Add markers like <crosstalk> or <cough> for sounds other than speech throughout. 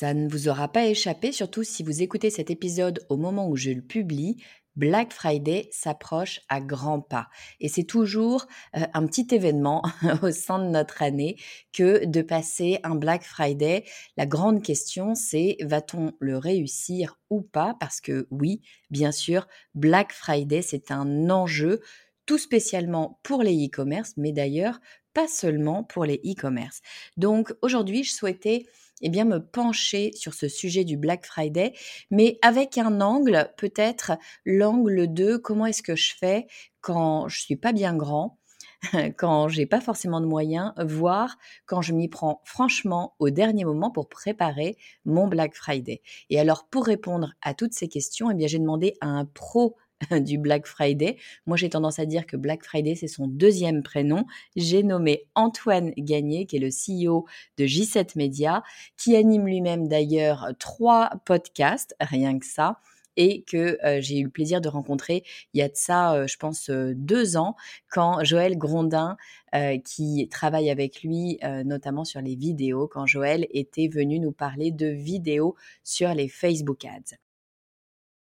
Ça ne vous aura pas échappé, surtout si vous écoutez cet épisode au moment où je le publie. Black Friday s'approche à grands pas. Et c'est toujours euh, un petit événement <laughs> au sein de notre année que de passer un Black Friday. La grande question, c'est va-t-on le réussir ou pas? Parce que oui, bien sûr, Black Friday, c'est un enjeu tout spécialement pour les e-commerce, mais d'ailleurs pas seulement pour les e-commerce. Donc aujourd'hui, je souhaitais eh bien, me pencher sur ce sujet du Black Friday, mais avec un angle, peut-être l'angle de comment est-ce que je fais quand je suis pas bien grand, <laughs> quand j'ai pas forcément de moyens, voire quand je m'y prends franchement au dernier moment pour préparer mon Black Friday. Et alors, pour répondre à toutes ces questions, eh bien, j'ai demandé à un pro <laughs> du Black Friday. Moi, j'ai tendance à dire que Black Friday, c'est son deuxième prénom. J'ai nommé Antoine Gagné, qui est le CEO de J7 Media, qui anime lui-même d'ailleurs trois podcasts, rien que ça et que euh, j'ai eu le plaisir de rencontrer il y a de ça, euh, je pense, euh, deux ans, quand Joël Grondin, qui travaille avec lui notamment sur les vidéos, quand Joël était venu nous parler de vidéos sur les Facebook Ads.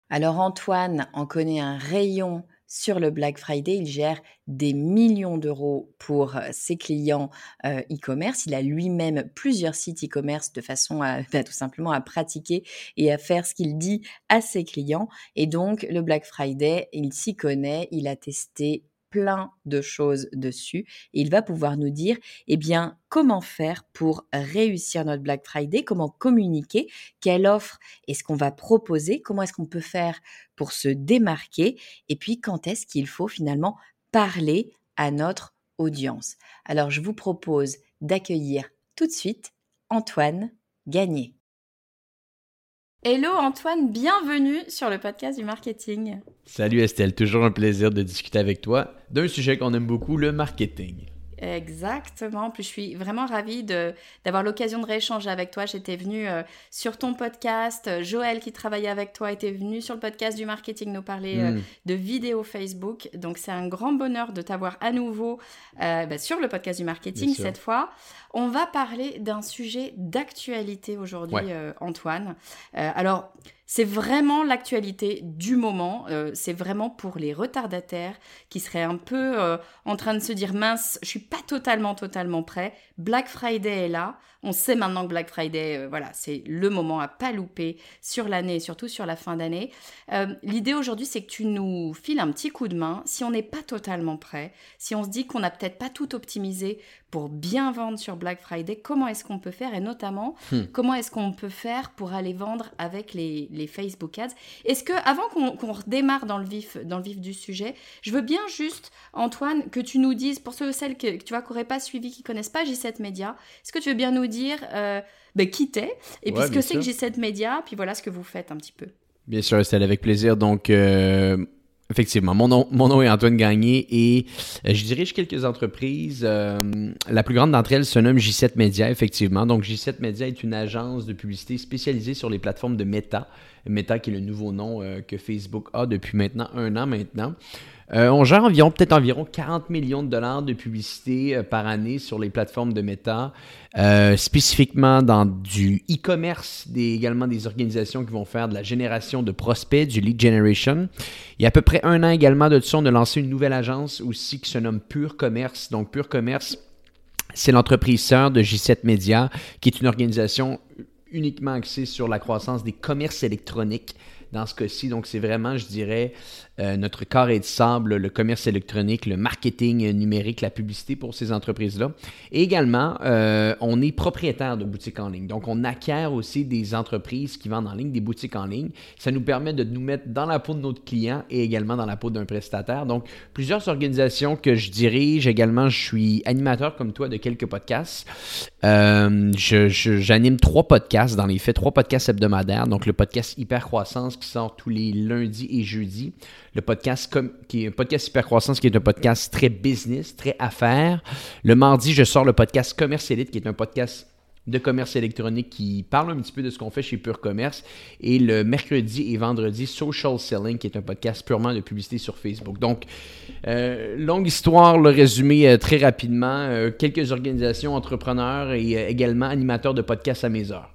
Alors Antoine en connaît un rayon sur le Black Friday. Il gère des millions d'euros pour euh, ses clients euh, e-commerce. Il a lui-même plusieurs sites e-commerce de façon à <laughs> bah, tout simplement à pratiquer et à faire ce qu'il dit à ses clients. Et donc le Black Friday, il s'y connaît. Il a testé plein de choses dessus il va pouvoir nous dire eh bien comment faire pour réussir notre Black Friday, comment communiquer, quelle offre est-ce qu'on va proposer, comment est-ce qu'on peut faire pour se démarquer et puis quand est-ce qu'il faut finalement parler à notre audience. Alors je vous propose d'accueillir tout de suite Antoine Gagné. Hello Antoine, bienvenue sur le podcast du marketing. Salut Estelle, toujours un plaisir de discuter avec toi d'un sujet qu'on aime beaucoup, le marketing. Exactement. Puis je suis vraiment ravie d'avoir l'occasion de rééchanger avec toi. J'étais venue euh, sur ton podcast. Joël, qui travaillait avec toi, était venu sur le podcast du marketing nous parler euh, hmm. de vidéos Facebook. Donc c'est un grand bonheur de t'avoir à nouveau euh, bah, sur le podcast du marketing cette fois. On va parler d'un sujet d'actualité aujourd'hui, Antoine. alors, c'est vraiment l'actualité du moment. Euh, c'est vraiment pour les retardataires qui seraient un peu euh, en train de se dire mince, je suis pas totalement totalement prêt. Black Friday est là. On sait maintenant que Black Friday, euh, voilà, c'est le moment à pas louper sur l'année surtout sur la fin d'année. L'idée aujourd'hui, c'est que tu nous files un petit coup de main. Si on n'est pas totalement prêt, si on se dit qu'on n'a peut-être pas tout optimisé pour bien vendre sur Black Friday, comment est-ce qu'on peut faire et notamment hmm. comment est-ce qu'on peut faire pour aller vendre avec les, Facebook Ads. Est-ce que avant qu'on redémarre dans le vif dans le vif du sujet, je veux bien juste Antoine que tu nous dises pour ceux celles que, tu vois qui n'auraient pas suivi, qui connaissent pas J7 Media, est-ce que tu veux bien nous dire euh, ben, qui t'es et puis ce que c'est que J7 Media, puis voilà ce que vous faites un petit peu. Bien sûr, c'est avec plaisir. Donc, euh, Effectivement. Mon nom, est Antoine Gagné et euh, je dirige quelques entreprises. Euh, la plus grande d'entre elles se nomme J7 Media, effectivement. Donc, J7 Media est une agence de publicité spécialisée sur les plateformes de Meta. Meta qui est le nouveau nom euh, que Facebook a depuis maintenant un an maintenant. Euh, on gère environ, peut-être environ 40 millions de dollars de publicité euh, par année sur les plateformes de Meta, euh, spécifiquement dans du e-commerce, également des organisations qui vont faire de la génération de prospects, du lead generation. Il y a à peu près un an également de ça, on a lancé une nouvelle agence aussi qui se nomme Pure Commerce. Donc Pure Commerce, c'est l'entreprise sœur de J7 Media, qui est une organisation uniquement axée sur la croissance des commerces électroniques dans ce cas-ci. Donc, c'est vraiment, je dirais, euh, notre carré de sable, le commerce électronique, le marketing numérique, la publicité pour ces entreprises-là. Et également, euh, on est propriétaire de boutiques en ligne. Donc, on acquiert aussi des entreprises qui vendent en ligne, des boutiques en ligne. Ça nous permet de nous mettre dans la peau de notre client et également dans la peau d'un prestataire. Donc, plusieurs organisations que je dirige. Également, je suis animateur comme toi de quelques podcasts. Euh, j'anime trois podcasts, dans les faits, trois podcasts hebdomadaires. Donc, le podcast Hyper Croissance qui sort tous les lundis et jeudis le podcast qui est un podcast Hypercroissance qui est un podcast très business, très affaires. Le mardi, je sors le podcast Commerce Elite qui est un podcast de commerce électronique qui parle un petit peu de ce qu'on fait chez Pure Commerce. Et le mercredi et vendredi, Social Selling, qui est un podcast purement de publicité sur Facebook. Donc, euh, longue histoire, le résumé euh, très rapidement. Euh, quelques organisations, entrepreneurs et également animateurs de podcasts à mes heures.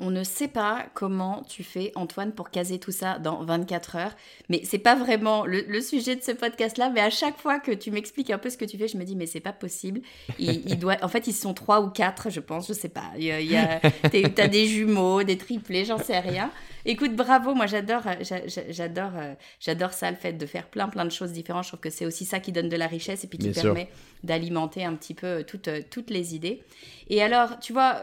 On ne sait pas comment tu fais, Antoine, pour caser tout ça dans 24 heures. Mais c'est pas vraiment le, sujet de ce podcast-là. Mais à chaque fois que tu m'expliques un peu ce que tu fais, je me dis, mais c'est pas possible. Il, doit... En fait, ils sont trois ou quatre, je pense, je sais pas. Il y des jumeaux, des triplés, j'en sais rien. Écoute, bravo, moi j'adore, j'adore, j'adore ça, le fait de faire plein plein de choses différentes. Je trouve que c'est aussi ça qui donne de la richesse et puis qui permet d'alimenter un petit peu toutes, toutes les idées. Et alors, tu vois,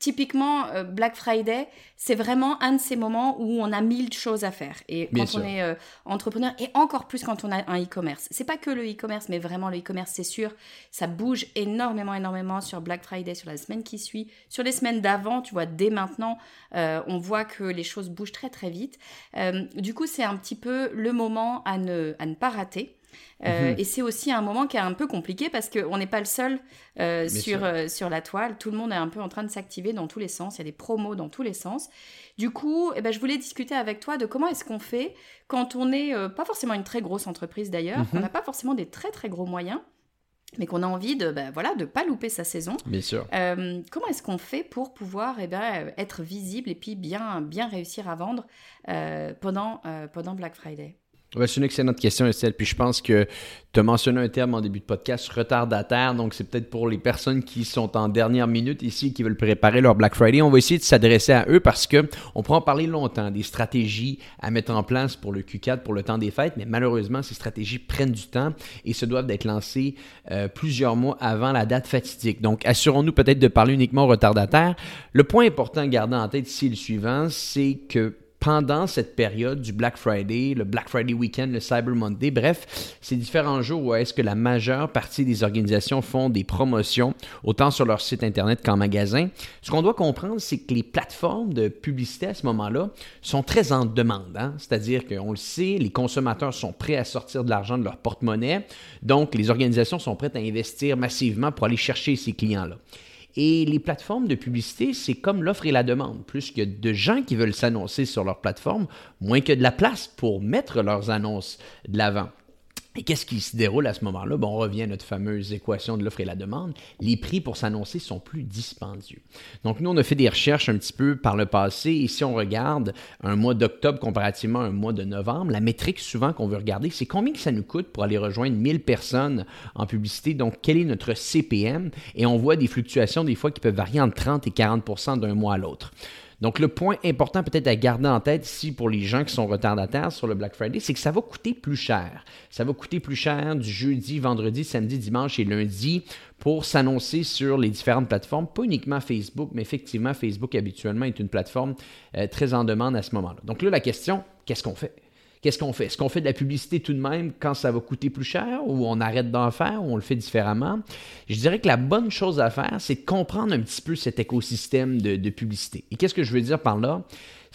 typiquement, euh, Black Friday, c'est vraiment un de ces moments où on a mille choses à faire. Et quand on est euh, entrepreneur, et encore plus quand on a un e-commerce. C'est pas que le e-commerce, mais vraiment le e-commerce, c'est sûr, ça bouge énormément, énormément sur Black Friday, sur la semaine qui suit, sur les semaines d'avant, tu vois, dès maintenant, euh, on voit que les choses bougent très, très vite. du coup, c'est un petit peu le moment à ne, à ne pas rater. Euh, mhm. Et c'est aussi un moment qui est un peu compliqué parce qu'on n'est pas le seul euh, sur, euh, sur la toile. Tout le monde est un peu en train de s'activer dans tous les sens. Il y a des promos dans tous les sens. Du coup, eh ben, je voulais discuter avec toi de comment est-ce qu'on fait quand on n'est pas forcément une très grosse entreprise d'ailleurs, mhm. on n'a pas forcément des très très gros moyens mais qu'on a envie de ben, voilà de pas louper sa saison. Bien sûr. comment est-ce qu'on fait pour pouvoir eh ben, être visible et puis bien bien réussir à vendre pendant pendant Black Friday? C'est une excellente question, Estelle. Puis je pense que tu as mentionné un terme en début de podcast, retardataire. Donc, c'est peut-être pour les personnes qui sont en dernière minute ici, qui veulent préparer leur Black Friday. On va essayer de s'adresser à eux parce que on en parler longtemps, des stratégies à mettre en place pour le Q4, pour le temps des fêtes. Mais malheureusement, ces stratégies prennent du temps et se doivent d'être lancées euh, plusieurs mois avant la date fatidique. Donc, assurons-nous peut-être de parler uniquement retardataire. Le point important à garder en tête ici, le suivant, c'est que pendant cette période du Black Friday, le Black Friday Weekend, le Cyber Monday, bref, ces différents jours où est-ce que la majeure partie des organisations font des promotions, autant sur leur site Internet qu'en magasin. Ce qu'on doit comprendre, c'est que les plateformes de publicité à ce moment-là sont très en demande. Hein. C'est-à-dire qu'on le sait, les consommateurs sont prêts à sortir de l'argent de leur porte-monnaie, donc les organisations sont prêtes à investir massivement pour aller chercher ces clients-là. Et les plateformes de publicité, c'est comme l'offre et la demande. Plus a de gens qui veulent s'annoncer sur leur plateforme, moins que de la place pour mettre leurs annonces de l'avant. Et qu'est-ce qui se déroule à ce moment-là? Bon, on revient à notre fameuse équation de l'offre et la demande. Les prix pour s'annoncer sont plus dispendieux. Donc, nous, on a fait des recherches un petit peu par le passé. Et si on regarde un mois d'octobre comparativement à un mois de novembre, la métrique souvent qu'on veut regarder, c'est combien que ça nous coûte pour aller rejoindre 1000 personnes en publicité? Donc, quel est notre CPM? Et on voit des fluctuations des fois qui peuvent varier entre 30 et 40% d'un mois à l'autre. Donc, le point important peut-être à garder en tête ici pour les gens qui sont retardataires sur le Black Friday, c'est que ça va coûter plus cher. Ça va coûter plus cher du jeudi, vendredi, samedi, dimanche et lundi pour s'annoncer sur les différentes plateformes, pas uniquement Facebook, mais effectivement, Facebook habituellement est une plateforme euh, très en demande à ce moment-là. Donc là, la question, qu'est-ce qu'on fait? Qu'est-ce qu'on fait? Est-ce qu'on fait de la publicité tout de même quand ça va coûter plus cher ou on arrête d'en faire ou on le fait différemment? Je dirais que la bonne chose à faire, c'est de comprendre un petit peu cet écosystème de, publicité. Et qu'est-ce que je veux dire par là?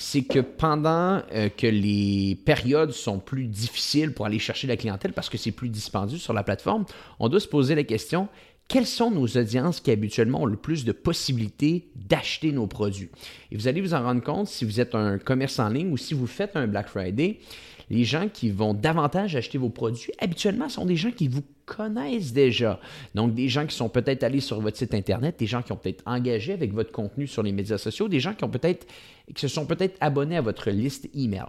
c'est que pendant euh, que les périodes sont plus difficiles pour aller chercher la clientèle parce que c'est plus dispendieux sur la plateforme, on doit se poser la question quelles sont nos audiences qui habituellement ont le plus de possibilités d'acheter nos produits? Et vous allez vous en rendre compte si vous êtes un commerce en ligne ou si vous faites un Black Friday, les gens qui vont davantage acheter vos produits, habituellement, sont des gens qui vous connaissent déjà. Donc, des gens qui sont peut-être allés sur votre site Internet, des gens qui ont peut-être engagé avec votre contenu sur les médias sociaux, des gens qui ont peut-être, qui se sont peut-être abonnés à votre liste email.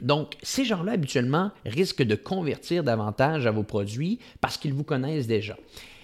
Donc, ces gens-là, habituellement, risquent de convertir davantage à vos produits parce qu'ils vous connaissent déjà.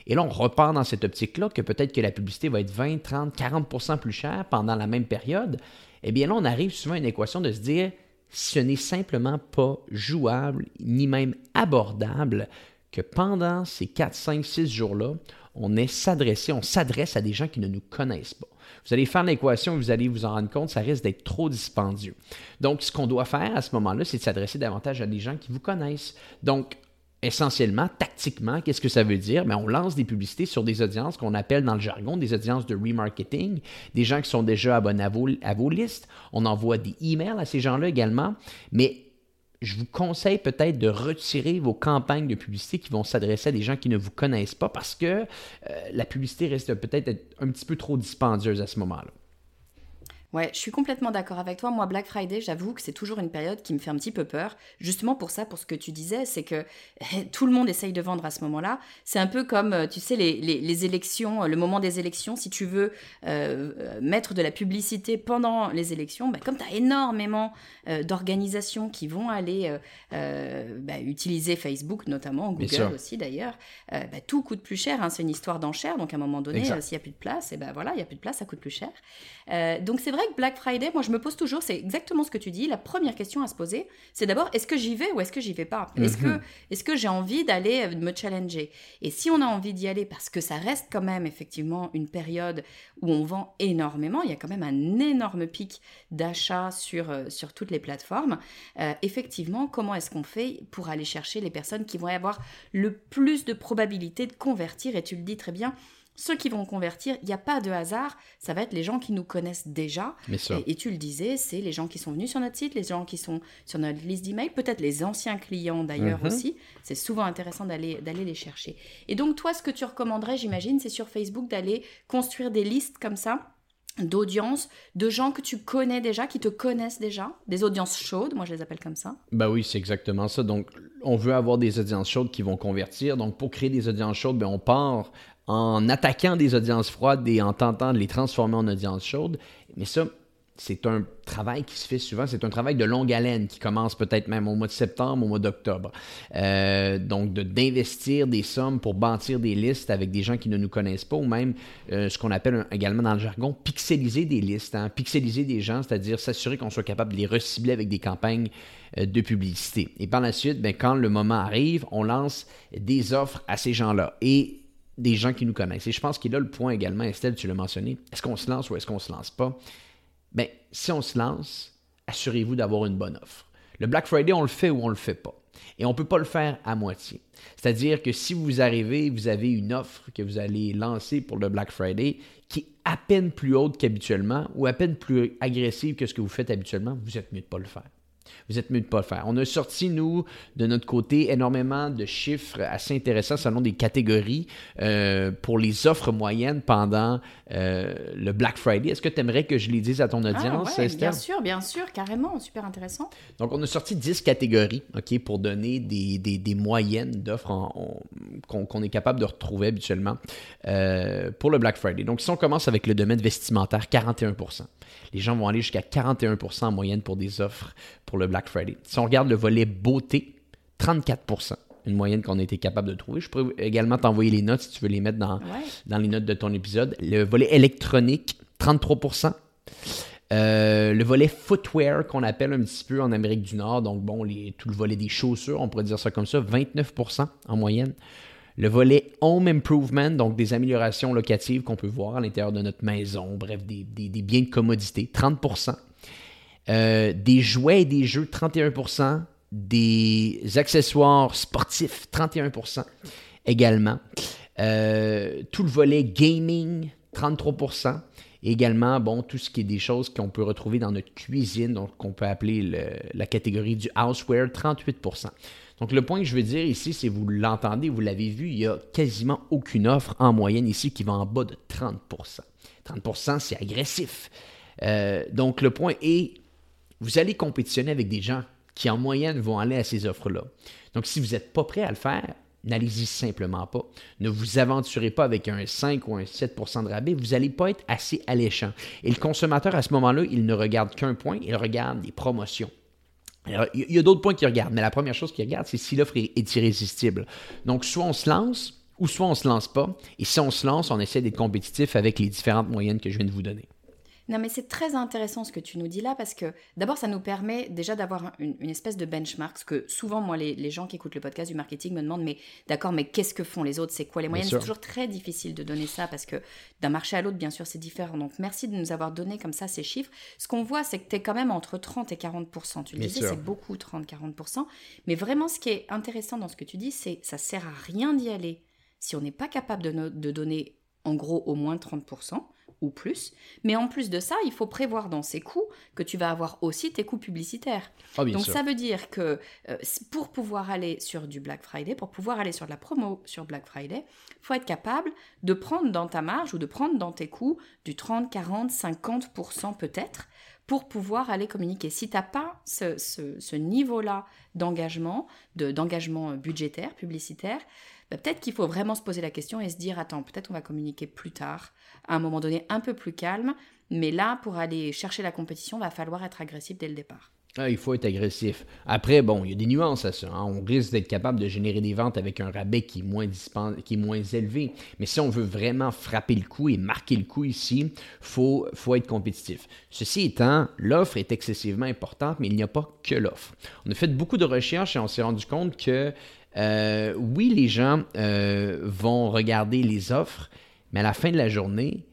Et là, on repart dans cette optique-là que peut-être que la publicité va être 20, 30, 40% plus chère pendant la même période. Eh bien là, on arrive souvent à une équation de se dire, ce n'est simplement pas jouable, ni même abordable, que pendant ces 4, 5, 6 jours-là, on est s'adresser, on s'adresse à des gens qui ne nous connaissent pas. Vous allez faire l'équation vous allez vous en rendre compte, ça risque d'être trop dispendieux. Donc, ce qu'on doit faire à ce moment-là, c'est de s'adresser davantage à des gens qui vous connaissent. Donc, essentiellement, tactiquement, qu'est-ce que ça veut dire? Mais ben, on lance des publicités sur des audiences qu'on appelle dans le jargon des audiences de remarketing, des gens qui sont déjà abonnés à vos, à listes. On envoie des emails à ces gens-là également. Mais je vous conseille peut-être de retirer vos campagnes de publicité qui vont s'adresser à des gens qui ne vous connaissent pas parce que euh, la publicité reste peut-être un petit peu trop dispendieuse à ce moment-là. Ouais, je suis complètement d'accord avec toi. Moi, Black Friday, j'avoue que c'est toujours une période qui me fait un petit peu peur. Justement pour ça, pour ce que tu disais, c'est que <laughs> tout le monde essaye de vendre à ce moment-là. C'est un peu comme, euh, tu sais, les, les, élections, le moment des élections. Si tu veux euh, mettre de la publicité pendant les élections, bah, comme tu as énormément euh, d'organisations qui vont aller bah, utiliser Facebook, notamment Google aussi d'ailleurs, bah, tout coûte plus cher. Hein. C'est une histoire d'enchère. Donc à un moment donné, s'il n'y a plus de place, et ben voilà, il n'y a plus de place, ça coûte plus cher. donc c'est vrai que Black Friday, moi je me pose toujours, c'est exactement ce que tu dis. La première question à se poser, c'est d'abord est-ce que j'y vais ou est-ce que j'y vais pas? Est-ce que, mhm. est que j'ai envie d'aller euh, me challenger? Et si on a envie d'y aller, parce que ça reste quand même effectivement une période où on vend énormément, il y a quand même un énorme pic d'achat sur, euh, sur toutes les plateformes, euh, effectivement, comment est-ce qu'on fait pour aller chercher les personnes qui vont avoir le plus de probabilité de convertir? Et tu le dis très bien, ceux qui vont convertir, il n'y a pas de hasard, ça va être les gens qui nous connaissent déjà. Et, tu le disais, c'est les gens qui sont venus sur notre site, les gens qui sont sur notre liste d'emails, peut-être les anciens clients d'ailleurs mhm. aussi. C'est souvent intéressant d'aller les chercher. Et donc toi, ce que tu recommanderais, j'imagine, c'est sur Facebook d'aller construire des listes comme ça d'audience, de gens que tu connais déjà, qui te connaissent déjà, des audiences chaudes, moi je les appelle comme ça. Bah oui, c'est exactement ça. Donc, on veut avoir des audiences chaudes qui vont convertir. Donc, pour créer des audiences chaudes, ben, on part en attaquant des audiences froides et en tentant de les transformer en audiences chaudes. Mais ça, c'est un travail qui se fait souvent, c'est un travail de longue haleine qui commence peut-être même au mois de septembre, au mois d'octobre. Euh, donc, d'investir des sommes pour bâtir des listes avec des gens qui ne nous connaissent pas, ou même euh, ce qu'on appelle également dans le jargon, pixeliser des listes, hein. pixeliser des gens, c'est-à-dire s'assurer qu'on soit capable de les recibler avec des campagnes euh, de publicité. Et par la suite, ben, quand le moment arrive, on lance des offres à ces gens-là. Et des gens qui nous connaissent. Et je pense qu'il a le point également, Estelle, tu l'as mentionné. Est-ce qu'on se lance ou est-ce qu'on ne se lance pas? Bien, si on se lance, assurez-vous d'avoir une bonne offre. Le Black Friday, on le fait ou on ne le fait pas. Et on ne peut pas le faire à moitié. C'est-à-dire que si vous arrivez, vous avez une offre que vous allez lancer pour le Black Friday qui est à peine plus haute qu'habituellement ou à peine plus agressive que ce que vous faites habituellement, vous êtes mieux de ne pas le faire vous êtes mieux de ne pas le faire. On a sorti, nous, de notre côté, énormément de chiffres assez intéressants selon des catégories euh, pour les offres moyennes pendant euh, le Black Friday. Est-ce que tu aimerais que je les dise à ton ah, audience, Bien sûr, bien sûr, carrément, super intéressant. Donc, on a sorti 10 catégories, OK, pour donner des, des, moyennes d'offres qu'on est capable de retrouver habituellement euh, pour le Black Friday. Donc, si on commence avec le domaine vestimentaire, 41 les gens vont aller jusqu'à 41% en moyenne pour des offres pour le Black Friday. Si on regarde le volet beauté, 34% une moyenne qu'on a été capable de trouver. Je pourrais également t'envoyer les notes si tu veux les mettre dans, dans les notes de ton épisode. Le volet électronique, 33% euh, le volet footwear qu'on appelle un petit peu en Amérique du Nord, donc bon, les, tout le volet des chaussures, on pourrait dire ça comme ça, 29% en moyenne. Le volet Home Improvement, donc des améliorations locatives qu'on peut voir à l'intérieur de notre maison, bref, des, biens de commodité, 30% euh, Des jouets et des jeux, 31% Des accessoires sportifs, 31% également. Euh, tout le volet gaming, 33% également, bon, tout ce qui est des choses qu'on peut retrouver dans notre cuisine, donc qu'on peut appeler la catégorie du houseware, 38 donc, le point que je veux dire ici, c'est vous l'entendez, vous l'avez vu, il n'y a quasiment aucune offre en moyenne ici qui va en bas de 30% 30% c'est agressif. Euh, donc, le point est, vous allez compétitionner avec des gens qui, en moyenne, vont aller à ces offres-là. Donc, si vous n'êtes pas prêt à le faire, n'allez-y simplement pas. Ne vous aventurez pas avec un 5 ou un 7% de rabais, vous n'allez pas être assez alléchant. Et le consommateur, à ce moment-là, il ne regarde qu'un point, il regarde les promotions il y a d'autres points qu'il regarde, mais la première chose qu'il regarde, c'est si l'offre est, irrésistible. Donc, soit on se lance, ou soit on ne se lance pas. Et si on se lance, on essaie d'être compétitif avec les différentes moyennes que je viens de vous donner. Non, mais c'est très intéressant ce que tu nous dis là parce que d'abord, ça nous permet déjà d'avoir une, espèce de benchmark. Parce que souvent, moi, les, gens qui écoutent le podcast du marketing me demandent Mais d'accord, mais qu'est-ce que font les autres? C'est quoi les moyennes C'est toujours très difficile de donner ça parce que d'un marché à l'autre, bien sûr, c'est différent. Donc, merci de nous avoir donné comme ça ces chiffres. Ce qu'on voit, c'est que tu es quand même entre 30 et 40 Tu le disais, c'est beaucoup 30-40 Mais vraiment, ce qui est intéressant dans ce que tu dis, c'est ça sert à rien d'y aller si on n'est pas capable de, de donner en gros au moins 30 ou plus. Mais en plus de ça, il faut prévoir dans ces coûts que tu vas avoir aussi tes coûts publicitaires. Ah, Donc ça veut dire que euh, pour pouvoir aller sur du Black Friday, pour pouvoir aller sur de la promo sur Black Friday, il faut être capable de prendre dans ta marge ou de prendre dans tes coûts du 30, 40, 50% peut-être pour pouvoir aller communiquer. Si tu n'as pas ce, niveau-là d'engagement, d'engagement budgétaire, publicitaire, bah, peut-être qu'il faut vraiment se poser la question et se dire, attends, peut-être on va communiquer plus tard, à un moment donné un peu plus calme, mais là, pour aller chercher la compétition, va falloir être agressif dès le départ. Ah, il faut être agressif. Après, bon, il y a des nuances à ça. Hein. On risque d'être capable de générer des ventes avec un rabais qui est, moins qui est moins élevé. Mais si on veut vraiment frapper le coup et marquer le coup ici, il faut, faut être compétitif. Ceci étant, l'offre est excessivement importante, mais il n'y a pas que l'offre. On a fait beaucoup de recherches et on s'est rendu compte que euh, oui, les gens euh, vont regarder les offres, mais à la fin de la journée,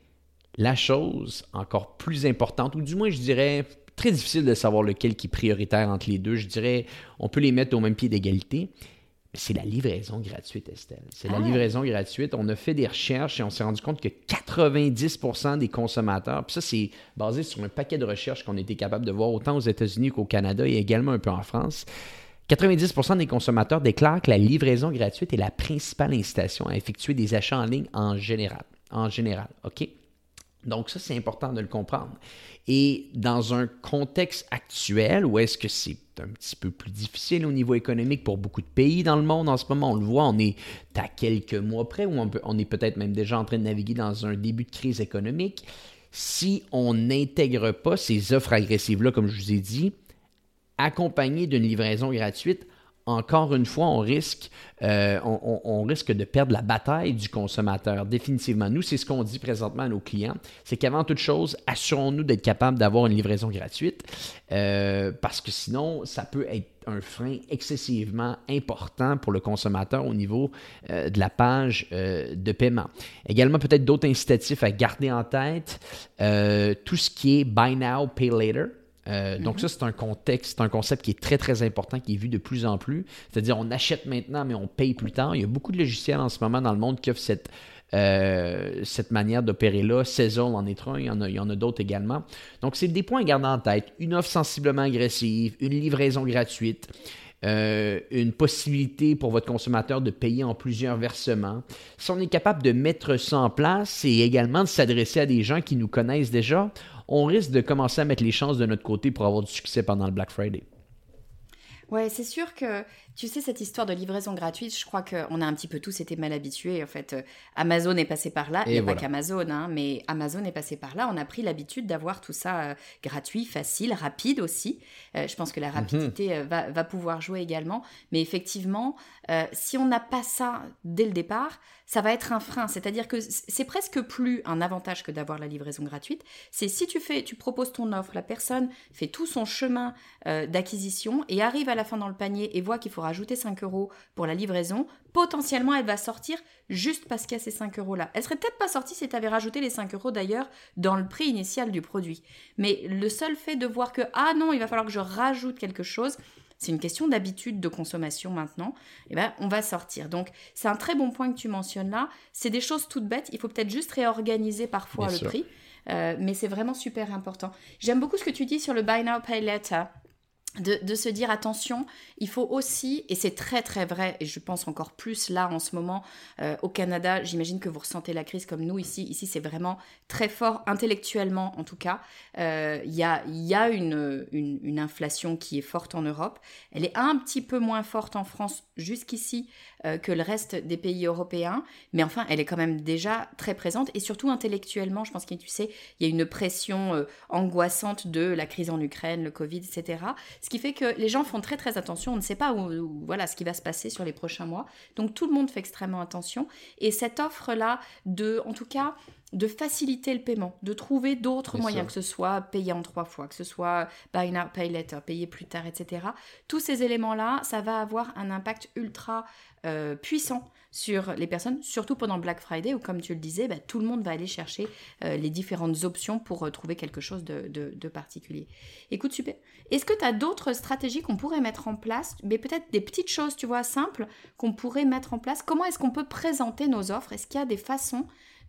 la chose encore plus importante, ou du moins je dirais très difficile de savoir lequel qui est prioritaire entre les deux, je dirais on peut les mettre au même pied d'égalité, mais c'est la livraison gratuite, Estelle. C'est la ah. livraison gratuite. On a fait des recherches et on s'est rendu compte que 90% des consommateurs, puis ça c'est basé sur un paquet de recherches qu'on été capable de voir autant aux États-Unis qu'au Canada et également un peu en France, 90% des consommateurs déclarent que la livraison gratuite est la principale incitation à effectuer des achats en ligne en général. En général, OK? Donc ça, c'est important de le comprendre. Et dans un contexte actuel où est-ce que c'est un petit peu plus difficile au niveau économique pour beaucoup de pays dans le monde en ce moment, on le voit, on est à quelques mois près, on, on est peut-être même déjà en train de naviguer dans un début de crise économique. Si on n'intègre pas ces offres agressives-là, comme je vous ai dit, accompagné d'une livraison gratuite, encore une fois, on risque, euh, on, risque de perdre la bataille du consommateur. Définitivement. Nous, c'est ce qu'on dit présentement à nos clients. C'est qu'avant toute chose, assurons-nous d'être capable d'avoir une livraison gratuite euh, parce que sinon, ça peut être un frein excessivement important pour le consommateur au niveau euh, de la page de paiement. Également, peut-être d'autres incitatifs à garder en tête, tout ce qui est Buy Now, Pay Later. Euh, donc, ça, c'est un contexte, c'est un concept qui est très, très important, qui est vu de plus en plus. C'est-à-dire, on achète maintenant, mais on paye plus tard. Il y a beaucoup de logiciels en ce moment dans le monde qui offrent cette, euh, cette manière d'opérer-là. Sezzle en est un, il y en a, a d'autres également. Donc, c'est des points à garder en tête. Une offre sensiblement agressive, une livraison gratuite. Euh, une possibilité pour votre consommateur de payer en plusieurs versements. Si on est capable de mettre ça en place et également de s'adresser à des gens qui nous connaissent déjà, on risque de commencer à mettre les chances de notre côté pour avoir du succès pendant le Black Friday. Ouais, c'est sûr que tu sais, cette histoire de livraison gratuite, je crois qu'on a un petit peu tous été mal habitués. En fait, euh, Amazon est passé par là. Il n'y a pas qu'Amazon, hein, mais Amazon est passé par là. On a pris l'habitude d'avoir tout ça euh, gratuit, facile, rapide aussi. Euh, je pense que la mhm. rapidité va, va, pouvoir jouer également. Mais effectivement, si on n'a pas ça dès le départ, ça va être un frein. C'est-à-dire que c'est presque plus un avantage que d'avoir la livraison gratuite. C'est si tu fais, tu proposes ton offre, la personne fait tout son chemin d'acquisition et arrive à la fin dans le panier et voit qu'il faut rajouter 5 euros pour la livraison, potentiellement elle va sortir juste parce qu'il y a ces 5 euros là. Elle serait peut-être pas sortie si tu avais rajouté les 5 euros d'ailleurs dans le prix initial du produit. Mais le seul fait de voir que ah non, il va falloir que je rajoute quelque chose, c'est une question d'habitude de consommation maintenant, et eh ben, on va sortir. Donc, c'est un très bon point que tu mentionnes là. C'est des choses toutes bêtes. Il faut peut-être juste réorganiser parfois le prix. Euh, mais c'est vraiment super important. J'aime beaucoup ce que tu dis sur le Buy Now, Pay Later de, se dire attention, il faut aussi, et c'est très très vrai, et je pense encore plus là en ce moment euh, au Canada, j'imagine que vous ressentez la crise comme nous ici, ici c'est vraiment très fort intellectuellement en tout cas, euh, il y a, une, inflation qui est forte en Europe, elle est un petit peu moins forte en France jusqu'ici euh, que le reste des pays européens, mais enfin elle est quand même déjà très présente, et surtout intellectuellement, je pense que tu sais, il y a une pression angoissante de la crise en Ukraine, le Covid, etc Ce qui fait que les gens font très très attention. On ne sait pas où, voilà ce qui va se passer sur les prochains mois. Donc tout le monde fait extrêmement attention. Et cette offre-là, de, en tout cas, de faciliter le paiement, de trouver d'autres moyens, que ce soit payer en trois fois, que ce soit buy now, pay later, payer plus tard, etc. Tous ces éléments-là, ça va avoir un impact ultra euh, puissant sur les personnes, surtout pendant Black Friday où, comme tu le disais, bah, tout le monde va aller chercher euh, les différentes options pour euh, trouver quelque chose de, particulier. Écoute, super. Est-ce que tu as d'autres stratégies qu'on pourrait mettre en place, mais peut-être des petites choses, tu vois, simples, qu'on pourrait mettre en place? Comment est-ce qu'on peut présenter nos offres? Est-ce qu'il y a des façons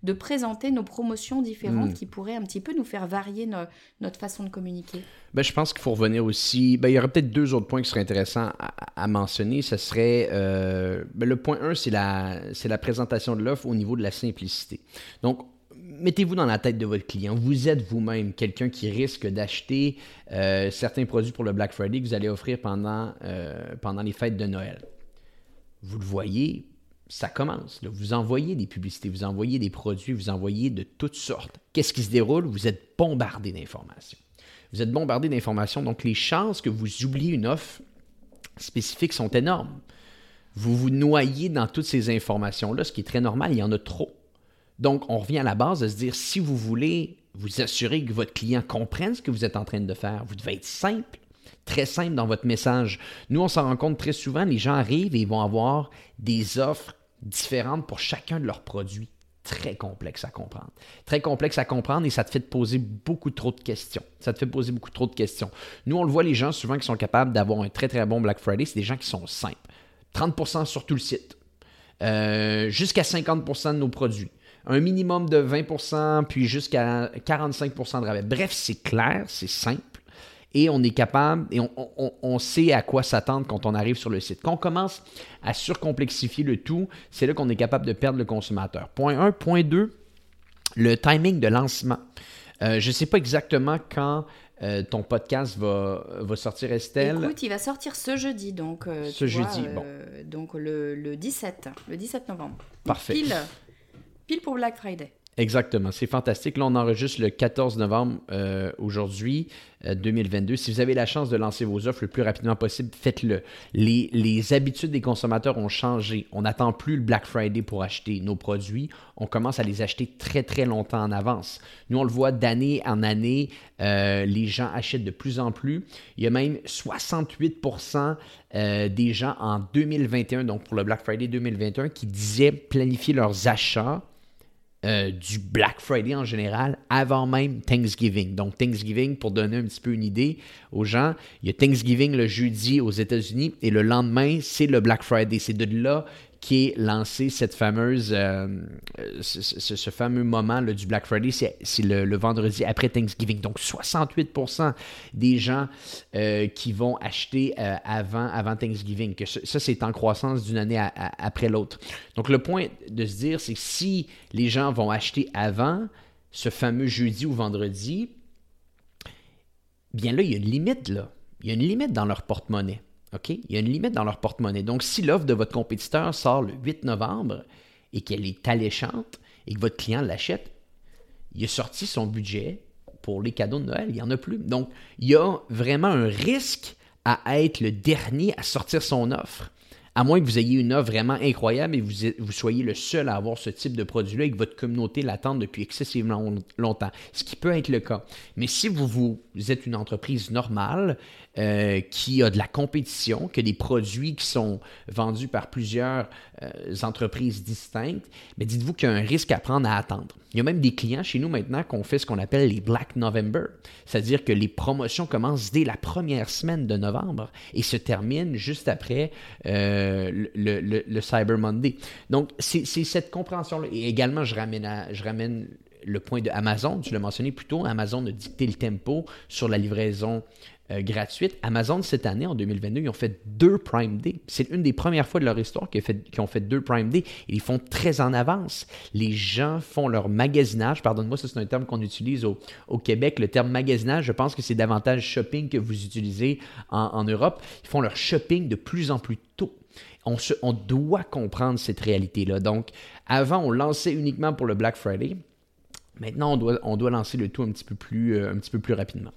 de présenter nos promotions différentes hmm. qui pourraient un petit peu nous faire varier notre façon de communiquer. Ben, je pense qu'il faut revenir aussi. Ben, il y aurait peut-être deux autres points qui seraient intéressants à, mentionner. Ce serait euh, ben, le point 1, c'est la, la présentation de l'offre au niveau de la simplicité. Donc, mettez-vous dans la tête de votre client. Vous êtes vous-même quelqu'un qui risque d'acheter euh, certains produits pour le Black Friday que vous allez offrir pendant, euh, pendant les fêtes de Noël. Vous le voyez, ça commence. Vous envoyez des publicités, vous envoyez des produits, vous envoyez de toutes sortes. Qu'est-ce qui se déroule? Vous êtes bombardé d'informations. Vous êtes bombardé d'informations, donc les chances que vous oubliez une offre spécifique sont énormes. Vous vous noyez dans toutes ces informations-là, ce qui est très normal, il y en a trop. Donc, on revient à la base de se dire, si vous voulez vous assurer que votre client comprenne ce que vous êtes en train de faire, vous devez être simple, très simple dans votre message. Nous, on s'en rend compte très souvent, les gens arrivent et ils vont avoir des offres différentes pour chacun de leurs produits. Très complexe à comprendre. Très complexe à comprendre et ça te fait te poser beaucoup trop de questions. Ça te fait poser beaucoup trop de questions. Nous, on le voit, les gens souvent qui sont capables d'avoir un très très bon Black Friday, c'est des gens qui sont simples. 30% sur tout le site. Euh, jusqu'à 50% de nos produits. Un minimum de 20%, puis jusqu'à 45% de rabais. Bref, c'est clair, c'est simple et on est capable et on, sait à quoi s'attendre quand on arrive sur le site. Quand on commence à surcomplexifier le tout, c'est là qu'on est capable de perdre le consommateur. Point 1. Point 2, le timing de lancement. Euh, je ne sais pas exactement quand euh, ton podcast va, va, sortir, Estelle. Écoute, il va sortir ce jeudi, donc. Euh, ce jeudi, bon. Donc le, le, 17, le 17 novembre. Parfait. Pile, pile pour Black Friday. Exactement, c'est fantastique. Là, on enregistre le 14 novembre euh, aujourd'hui, 2022. Euh, si vous avez la chance de lancer vos offres le plus rapidement possible, faites-le. Les, les, habitudes des consommateurs ont changé. On n'attend plus le Black Friday pour acheter nos produits. On commence à les acheter très, très longtemps en avance. Nous, on le voit d'année en année, euh, les gens achètent de plus en plus. Il y a même 68% des gens en 2021, donc pour le Black Friday 2021, qui disaient planifier leurs achats euh, du Black Friday en général avant même Thanksgiving. Donc Thanksgiving, pour donner un petit peu une idée aux gens, il y a Thanksgiving le jeudi aux États-Unis et le lendemain, c'est le Black Friday. C'est de là qui est lancé cette fameuse, euh, ce, fameux moment là, du Black Friday, c'est le, vendredi après Thanksgiving. Donc 68% des gens euh, qui vont acheter euh, avant, avant Thanksgiving, que ça c'est en croissance d'une année après l'autre. Donc le point de se dire, c'est si les gens vont acheter avant ce fameux jeudi ou vendredi, bien là, il y a une limite là. Il y a une limite dans leur porte-monnaie. Il y a une limite dans leur porte-monnaie. Donc, si l'offre de votre compétiteur sort le 8 novembre et qu'elle est alléchante et que votre client l'achète, il a sorti son budget pour les cadeaux de Noël. Il n'y en a plus. Donc, il y a vraiment un risque à être le dernier à sortir son offre à moins que vous ayez une offre vraiment incroyable et vous, vous soyez le seul à avoir ce type de produit-là et que votre communauté l'attende depuis excessivement longtemps, ce qui peut être le cas. Mais si vous, vous êtes une entreprise normale euh, qui a de la compétition, qui a des produits qui sont vendus par plusieurs euh, entreprises distinctes, mais dites-vous qu'il y a un risque à prendre à attendre. Il y a même des clients chez nous maintenant qu'on fait ce qu'on appelle les Black November, c'est-à-dire que les promotions commencent dès la première semaine de novembre et se terminent juste après. Euh, euh, le, Cyber Monday. Donc, c'est cette compréhension-là. Et également, je ramène, je ramène le point de Amazon, tu l'as mentionné plus tôt, Amazon a dicté le tempo sur la livraison euh, gratuite. Amazon, cette année, en 2022, ils ont fait deux Prime Day. C'est une des premières fois de leur histoire qu'ils ont fait deux Prime Day. ils font très en avance. Les gens font leur magasinage. Pardonne-moi, c'est un terme qu'on utilise au, Québec. Le terme magasinage, je pense que c'est davantage shopping que vous utilisez en Europe. Ils font leur shopping de plus en plus tôt on, doit comprendre cette réalité-là. Donc, avant, on lançait uniquement pour le Black Friday. Maintenant, on doit, lancer le tout un euh, un petit peu plus rapidement.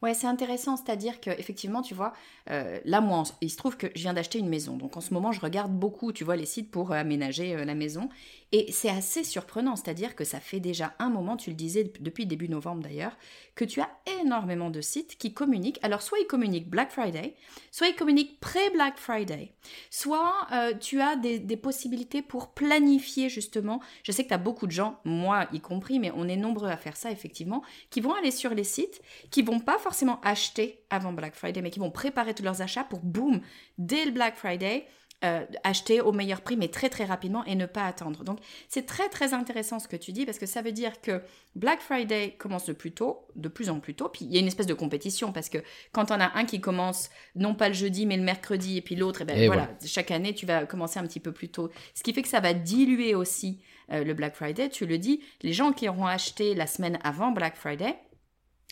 Ouais, c'est intéressant, c'est-à-dire que effectivement, tu vois, euh, là, moi, il se trouve que je viens d'acheter une maison, donc en ce moment, je regarde beaucoup, tu vois, les sites pour euh, aménager euh, la maison, et c'est assez surprenant, c'est-à-dire que ça fait déjà un moment, tu le disais depuis début novembre d'ailleurs, que tu as énormément de sites qui communiquent. Alors, soit ils communiquent Black Friday, soit ils communiquent pré-Black Friday, soit tu as des, possibilités pour planifier justement. Je sais que tu as beaucoup de gens, moi y compris, mais on est nombreux à faire ça effectivement, qui vont aller sur les sites, qui vont pas acheter avant Black Friday, mais qui vont préparer tous leurs achats pour, boum, dès le Black Friday, euh, acheter au meilleur prix, mais très très rapidement et ne pas attendre. Donc c'est très très intéressant ce que tu dis parce que ça veut dire que Black Friday commence de plus tôt, de plus en plus tôt, puis il y a une espèce de compétition parce que quand on a un qui commence non pas le jeudi mais le mercredi et puis l'autre, et eh ben voilà, chaque année tu vas commencer un petit peu plus tôt. Ce qui fait que ça va diluer aussi euh, le Black Friday. Tu le dis, les gens qui auront acheté la semaine avant Black Friday,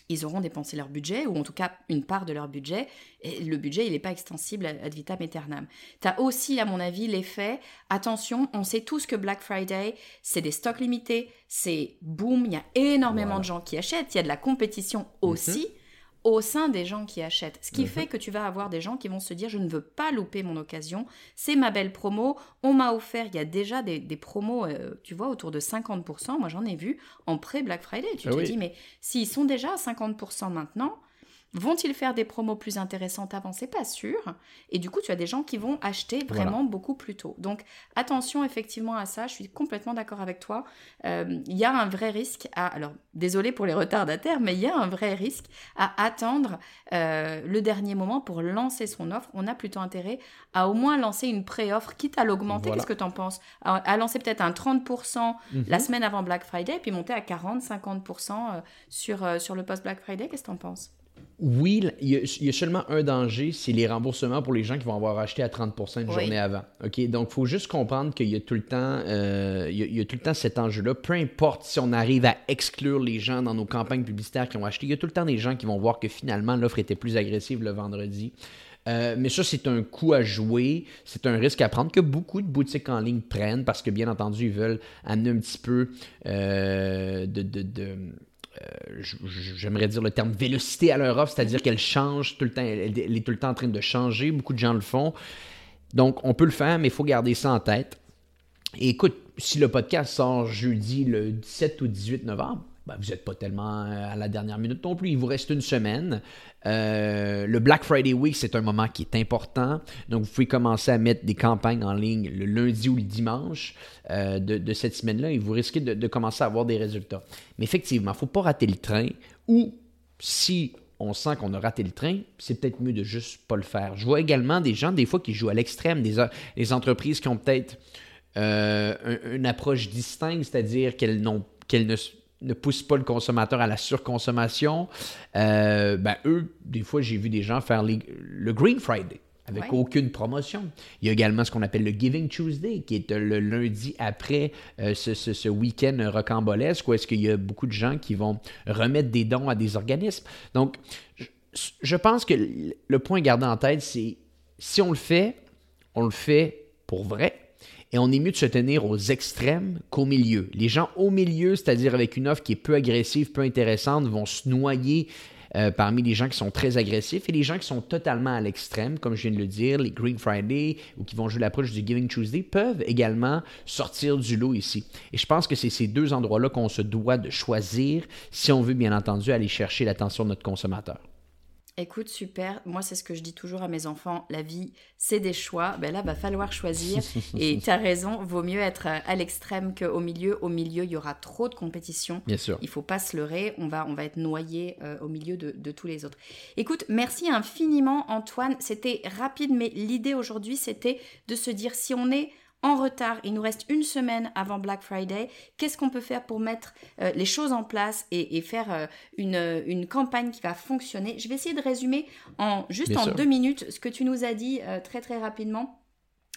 ils auront dépensé leur budget, ou en tout cas une part de leur budget, et le budget, il n'est pas extensible ad vitam aeternam. Tu as aussi, à mon avis, l'effet, attention, on sait tous que Black Friday, c'est des stocks limités, c'est boom, il y a énormément de gens qui achètent, il y a de la compétition mhm. aussi au sein des gens qui achètent. Ce qui mhm. fait que tu vas avoir des gens qui vont se dire je ne veux pas louper mon occasion, c'est ma belle promo, on m'a offert, il y a déjà des, promos, euh, tu vois, autour de 50%, moi j'en ai vu en pré-Black Friday. Tu ah te dis mais s'ils sont déjà à 50% maintenant, Vont-ils faire des promos plus intéressantes avant? C'est pas sûr. Et du coup, tu as des gens qui vont acheter vraiment beaucoup plus tôt. Donc, attention effectivement à ça. Je suis complètement d'accord avec toi. Euh, il y a un vrai risque à. Alors, désolé pour les retardataires, mais il y a un vrai risque à attendre euh, le dernier moment pour lancer son offre. On a plutôt intérêt à au moins lancer une pré-offre, quitte à l'augmenter. Qu'est-ce que tu en penses? À, lancer peut-être un 30% la mhm. semaine avant Black Friday, puis monter à 40-50% euh, sur, sur le post-Black Friday. Qu'est-ce que tu en penses? Oui, il y, a, seulement un danger, c'est les remboursements pour les gens qui vont avoir acheté à 30% une journée avant. Ok, donc il faut juste comprendre qu'il y a tout le temps, euh, il, y a, tout le temps cet enjeu-là. Peu importe si on arrive à exclure les gens dans nos campagnes publicitaires qui ont acheté, il y a tout le temps des gens qui vont voir que finalement l'offre était plus agressive le vendredi. Euh, mais ça, c'est un coût à jouer, c'est un risque à prendre que beaucoup de boutiques en ligne prennent parce que, bien entendu, ils veulent amener un petit peu euh, de, j'aimerais dire le terme vélocité à leur offre, c'est-à-dire qu'elle change tout le temps, elle, est tout le temps en train de changer, beaucoup de gens le font. Donc, on peut le faire, mais il faut garder ça en tête. Et écoute, si le podcast sort jeudi le 17 ou 18 novembre, ben, vous n'êtes pas tellement euh, à la dernière minute non plus. Il vous reste une semaine. Euh, le Black Friday Week, c'est un moment qui est important. Donc, vous pouvez commencer à mettre des campagnes en ligne le lundi ou le dimanche euh, de, cette semaine-là et vous risquez de, commencer à avoir des résultats. Mais effectivement, il ne faut pas rater le train ou si on sent qu'on a raté le train, c'est peut-être mieux de juste pas le faire. Je vois également des gens, des fois, qui jouent à l'extrême, des, entreprises qui ont peut-être une approche distincte, c'est-à-dire qu'elles n'ont qu'elles ne ne pousse pas le consommateur à la surconsommation. Euh, ben, eux, des fois, j'ai vu des gens faire le Green Friday avec aucune promotion. Il y a également ce qu'on appelle le Giving Tuesday, qui est le lundi après euh, ce, week-end rocambolesque, où est-ce qu'il y a beaucoup de gens qui vont remettre des dons à des organismes. Donc, je pense que le point à garder en tête, c'est si on le fait, on le fait pour vrai, et on est mieux de se tenir aux extrêmes qu'au milieu. Les gens au milieu, c'est-à-dire avec une offre qui est peu agressive, peu intéressante, vont se noyer euh, parmi les gens qui sont très agressifs et les gens qui sont totalement à l'extrême, comme je viens de le dire, les Green Friday ou qui vont jouer l'approche du Giving Tuesday peuvent également sortir du lot ici. Et je pense que c'est ces deux endroits-là qu'on se doit de choisir si on veut bien entendu aller chercher l'attention de notre consommateur. Écoute, super. Moi, c'est ce que je dis toujours à mes enfants. La vie, c'est des choix. Ben là, va falloir choisir. <laughs> Et tu as raison, vaut mieux être à l'extrême qu'au milieu. Au milieu, il y aura trop de compétition. Bien sûr. Il faut pas se leurrer. On va, on va être noyé euh, au milieu de, de, tous les autres. Écoute, merci infiniment, Antoine. C'était rapide, mais l'idée aujourd'hui, c'était de se dire si on est en retard, il nous reste une semaine avant Black Friday, qu'est-ce qu'on peut faire pour mettre euh, les choses en place et, faire euh, une, campagne qui va fonctionner? Je vais essayer de résumer en juste en deux minutes ce que tu nous as dit euh, très très rapidement.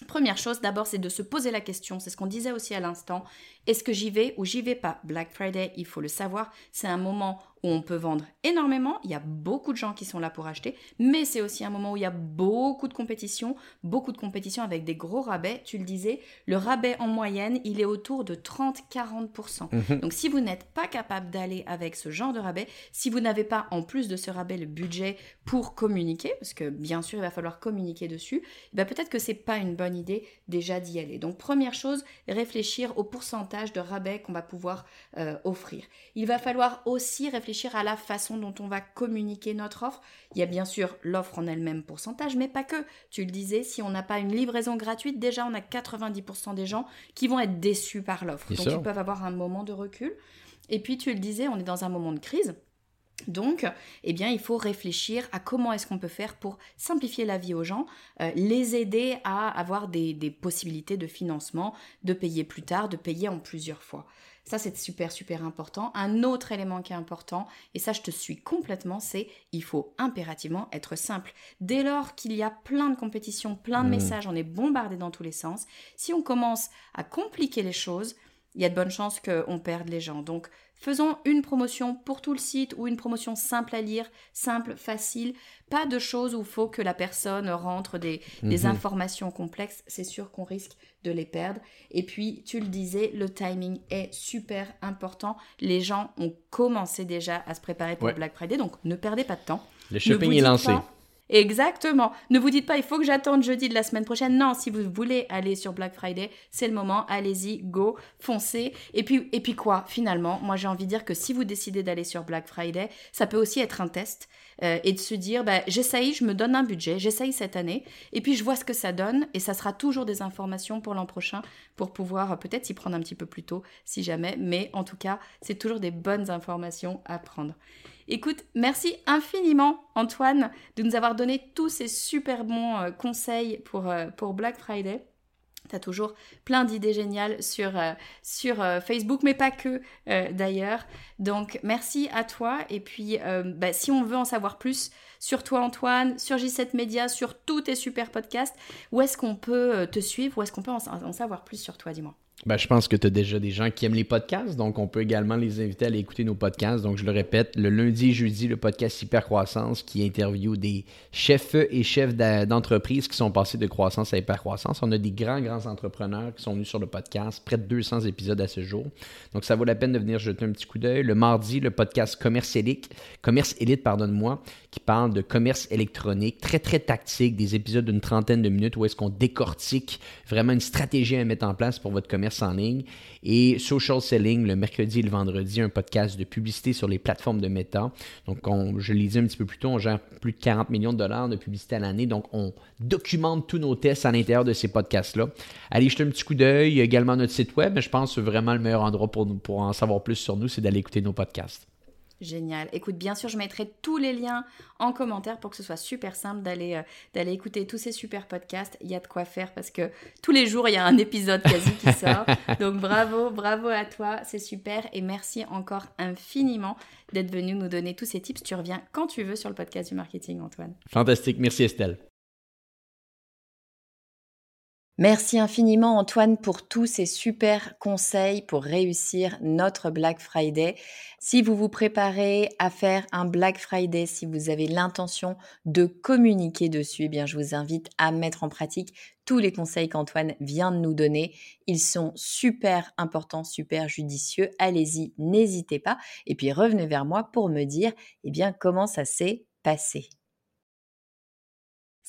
Première chose, d'abord, c'est de se poser la question, c'est ce qu'on disait aussi à l'instant, est-ce que j'y vais ou j'y vais pas? Black Friday, il faut le savoir, c'est un moment où on peut vendre énormément, il y a beaucoup de gens qui sont là pour acheter, mais c'est aussi un moment où il y a beaucoup de compétition, beaucoup de compétition avec des gros rabais. Tu le disais, le rabais en moyenne, il est autour de 30-40%. Mhm. Donc si vous n'êtes pas capable d'aller avec ce genre de rabais, si vous n'avez pas en plus de ce rabais le budget pour communiquer, parce que bien sûr il va falloir communiquer dessus, eh ben peut-être que c'est pas une bonne idée déjà d'y aller. Donc première chose, réfléchir au pourcentage de rabais qu'on va pouvoir euh, offrir. Il va falloir aussi réfléchir à la façon dont on va communiquer notre offre. Il y a bien sûr l'offre en elle-même pourcentage, mais pas que. Tu le disais, si on n'a pas une livraison gratuite, déjà on a 90% des gens qui vont être déçus par l'offre. Donc ils peuvent avoir un moment de recul. Et puis tu le disais, on est dans un moment de crise. Donc, eh bien, il faut réfléchir à comment est-ce qu'on peut faire pour simplifier la vie aux gens, euh, les aider à avoir des, possibilités de financement, de payer plus tard, de payer en plusieurs fois. Ça, c'est super, super important. Un autre élément qui est important, et ça, je te suis complètement, c'est il faut impérativement être simple. Dès lors qu'il y a plein de compétitions, plein de mmh. messages, on est bombardé dans tous les sens, si on commence à compliquer les choses, il y a de bonnes chances qu'on perde les gens. Donc, faisons une promotion pour tout le site ou une promotion simple à lire, simple, facile. Pas de choses où il faut que la personne rentre des, des mhm. informations complexes. C'est sûr qu'on risque de les perdre. Et puis, tu le disais, le timing est super important. Les gens ont commencé déjà à se préparer pour Black Friday, donc ne perdez pas de temps. Le shopping est lancé. Exactement. Ne vous dites pas, il faut que j'attende jeudi de la semaine prochaine. Non, si vous voulez aller sur Black Friday, c'est le moment. Allez-y, go, foncez. Et puis, et puis quoi, finalement, moi j'ai envie de dire que si vous décidez d'aller sur Black Friday, ça peut aussi être un test euh, et de se dire, bah, j'essaye, je me donne un budget, j'essaye cette année, et puis je vois ce que ça donne. Et ça sera toujours des informations pour l'an prochain pour pouvoir euh, peut-être s'y prendre un petit peu plus tôt si jamais. Mais en tout cas, c'est toujours des bonnes informations à prendre. Écoute, merci infiniment Antoine de nous avoir donné tous ces super bons euh, conseils pour, euh, pour Black Friday. Tu as toujours plein d'idées géniales sur, euh, sur Facebook, mais pas que d'ailleurs. Donc merci à toi. Et puis bah, si on veut en savoir plus sur toi Antoine, sur J7 Media, sur tous tes super podcasts, où est-ce qu'on peut te suivre, où est-ce qu'on peut en savoir plus sur toi, dis-moi? Ben, je pense que tu as déjà des gens qui aiment les podcasts, donc on peut également les inviter à aller écouter nos podcasts. Donc, je le répète, le lundi et jeudi, le podcast Hypercroissance qui interviewe des chefs et chefs d'entreprise qui sont passés de croissance à hypercroissance. On a des grands, grands entrepreneurs qui sont venus sur le podcast, près de 200 épisodes à ce jour. Donc, ça vaut la peine de venir jeter un petit coup d'œil. Le mardi, le podcast Commerce Élite, Commerce Élite, pardonne-moi, qui parle de commerce électronique, très, très tactique, des épisodes d'une trentaine de minutes où est-ce qu'on décortique vraiment une stratégie à mettre en place pour votre commerce en ligne. Et Social Selling, le mercredi et le vendredi, un podcast de publicité sur les plateformes de Meta. Donc, je l'ai dit un petit peu plus tôt, on gère plus de 40 millions de dollars de publicité à l'année. Donc, on documente tous nos tests à l'intérieur de ces podcasts-là. Allez jeter un petit coup d'œil. Il y également notre site web. Mais je pense que vraiment le meilleur endroit pour, pour en savoir plus sur nous, c'est d'aller écouter nos podcasts. Génial. Écoute, bien sûr, je mettrai tous les liens en commentaire pour que ce soit super simple d'aller euh, d'aller écouter tous ces super podcasts. Il y a de quoi faire parce que tous les jours, il y a un épisode quasi qui sort. <laughs> Donc bravo, bravo à toi, c'est super et merci encore infiniment d'être venu nous donner tous ces tips. Tu reviens quand tu veux sur le podcast du marketing, Antoine. Fantastique, merci Estelle. Merci infiniment Antoine pour tous ces super conseils pour réussir notre Black Friday. Si vous vous préparez à faire un Black Friday, si vous avez l'intention de communiquer dessus, eh bien je vous invite à mettre en pratique tous les conseils qu'Antoine vient de nous donner. Ils sont super importants, super judicieux. Allez-y, n'hésitez pas et puis revenez vers moi pour me dire eh bien comment ça s'est passé.